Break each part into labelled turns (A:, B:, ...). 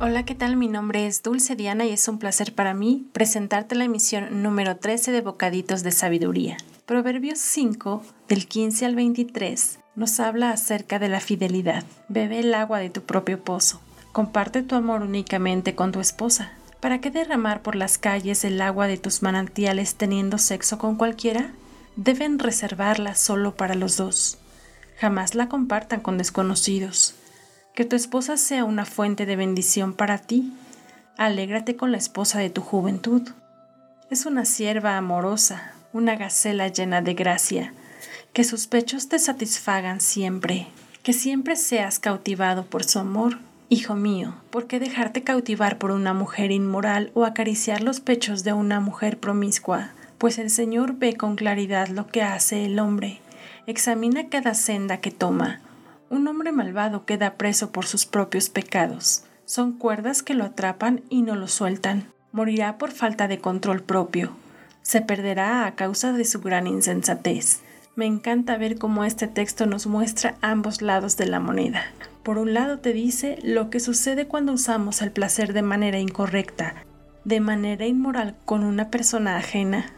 A: Hola, ¿qué tal? Mi nombre es Dulce Diana y es un placer para mí presentarte la emisión número 13 de Bocaditos de Sabiduría. Proverbios 5, del 15 al 23, nos habla acerca de la fidelidad. Bebe el agua de tu propio pozo. Comparte tu amor únicamente con tu esposa. ¿Para qué derramar por las calles el agua de tus manantiales teniendo sexo con cualquiera? deben reservarla solo para los dos. Jamás la compartan con desconocidos. Que tu esposa sea una fuente de bendición para ti. Alégrate con la esposa de tu juventud. Es una sierva amorosa, una gacela llena de gracia. Que sus pechos te satisfagan siempre. Que siempre seas cautivado por su amor. Hijo mío, ¿por qué dejarte cautivar por una mujer inmoral o acariciar los pechos de una mujer promiscua? pues el Señor ve con claridad lo que hace el hombre, examina cada senda que toma. Un hombre malvado queda preso por sus propios pecados. Son cuerdas que lo atrapan y no lo sueltan. Morirá por falta de control propio. Se perderá a causa de su gran insensatez. Me encanta ver cómo este texto nos muestra ambos lados de la moneda. Por un lado te dice lo que sucede cuando usamos el placer de manera incorrecta, de manera inmoral con una persona ajena.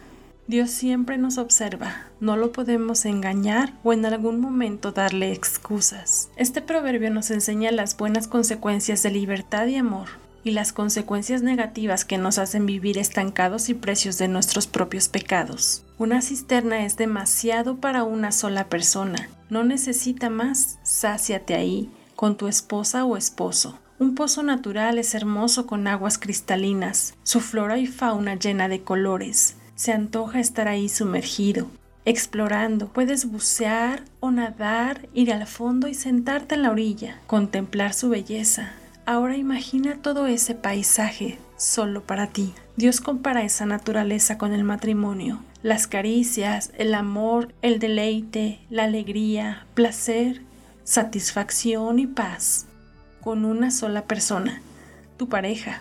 A: Dios siempre nos observa, no lo podemos engañar o en algún momento darle excusas. Este proverbio nos enseña las buenas consecuencias de libertad y amor y las consecuencias negativas que nos hacen vivir estancados y precios de nuestros propios pecados. Una cisterna es demasiado para una sola persona, no necesita más, sáciate ahí, con tu esposa o esposo. Un pozo natural es hermoso con aguas cristalinas, su flora y fauna llena de colores se antoja estar ahí sumergido, explorando. Puedes bucear o nadar, ir al fondo y sentarte en la orilla, contemplar su belleza. Ahora imagina todo ese paisaje solo para ti. Dios compara esa naturaleza con el matrimonio. Las caricias, el amor, el deleite, la alegría, placer, satisfacción y paz con una sola persona, tu pareja.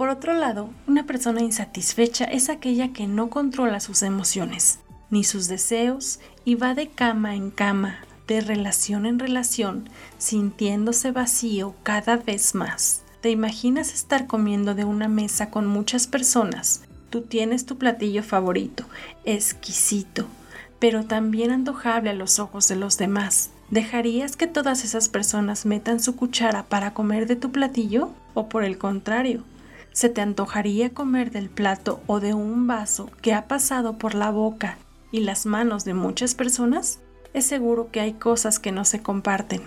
A: Por otro lado, una persona insatisfecha es aquella que no controla sus emociones ni sus deseos y va de cama en cama, de relación en relación, sintiéndose vacío cada vez más. ¿Te imaginas estar comiendo de una mesa con muchas personas? Tú tienes tu platillo favorito, exquisito, pero también antojable a los ojos de los demás. ¿Dejarías que todas esas personas metan su cuchara para comer de tu platillo? ¿O por el contrario, ¿Se te antojaría comer del plato o de un vaso que ha pasado por la boca y las manos de muchas personas? Es seguro que hay cosas que no se comparten.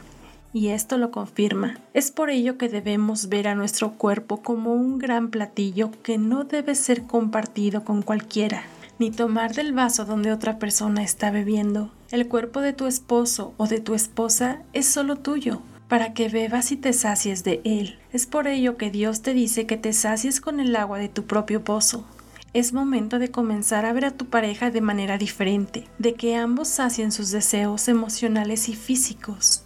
A: Y esto lo confirma. Es por ello que debemos ver a nuestro cuerpo como un gran platillo que no debe ser compartido con cualquiera, ni tomar del vaso donde otra persona está bebiendo. El cuerpo de tu esposo o de tu esposa es solo tuyo, para que bebas y te sacies de él. Es por ello que Dios te dice que te sacies con el agua de tu propio pozo. Es momento de comenzar a ver a tu pareja de manera diferente, de que ambos sacien sus deseos emocionales y físicos.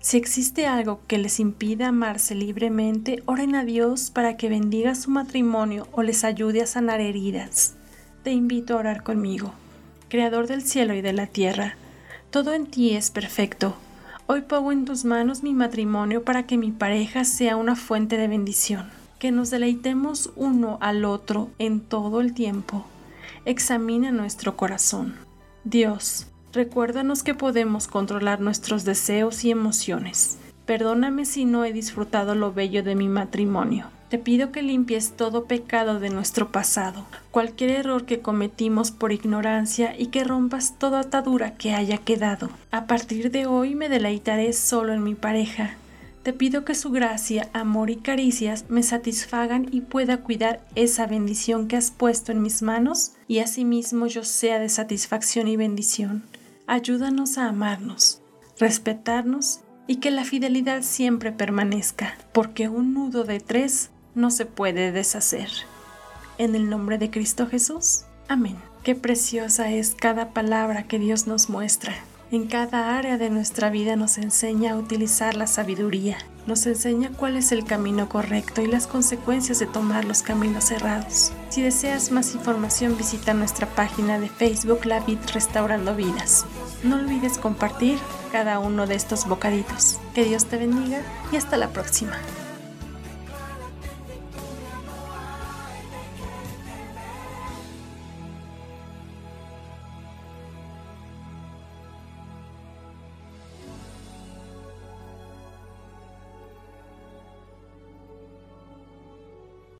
A: Si existe algo que les impida amarse libremente, oren a Dios para que bendiga su matrimonio o les ayude a sanar heridas. Te invito a orar conmigo. Creador del cielo y de la tierra, todo en ti es perfecto Hoy pongo en tus manos mi matrimonio para que mi pareja sea una fuente de bendición, que nos deleitemos uno al otro en todo el tiempo. Examina nuestro corazón. Dios, recuérdanos que podemos controlar nuestros deseos y emociones. Perdóname si no he disfrutado lo bello de mi matrimonio. Te pido que limpies todo pecado de nuestro pasado, cualquier error que cometimos por ignorancia y que rompas toda atadura que haya quedado. A partir de hoy me deleitaré solo en mi pareja. Te pido que su gracia, amor y caricias me satisfagan y pueda cuidar esa bendición que has puesto en mis manos y asimismo yo sea de satisfacción y bendición. Ayúdanos a amarnos, respetarnos y que la fidelidad siempre permanezca, porque un nudo de tres no se puede deshacer. En el nombre de Cristo Jesús. Amén. Qué preciosa es cada palabra que Dios nos muestra. En cada área de nuestra vida nos enseña a utilizar la sabiduría, nos enseña cuál es el camino correcto y las consecuencias de tomar los caminos errados. Si deseas más información visita nuestra página de Facebook La Vid Restaurando Vidas. No olvides compartir cada uno de estos bocaditos. Que Dios te bendiga y hasta la próxima.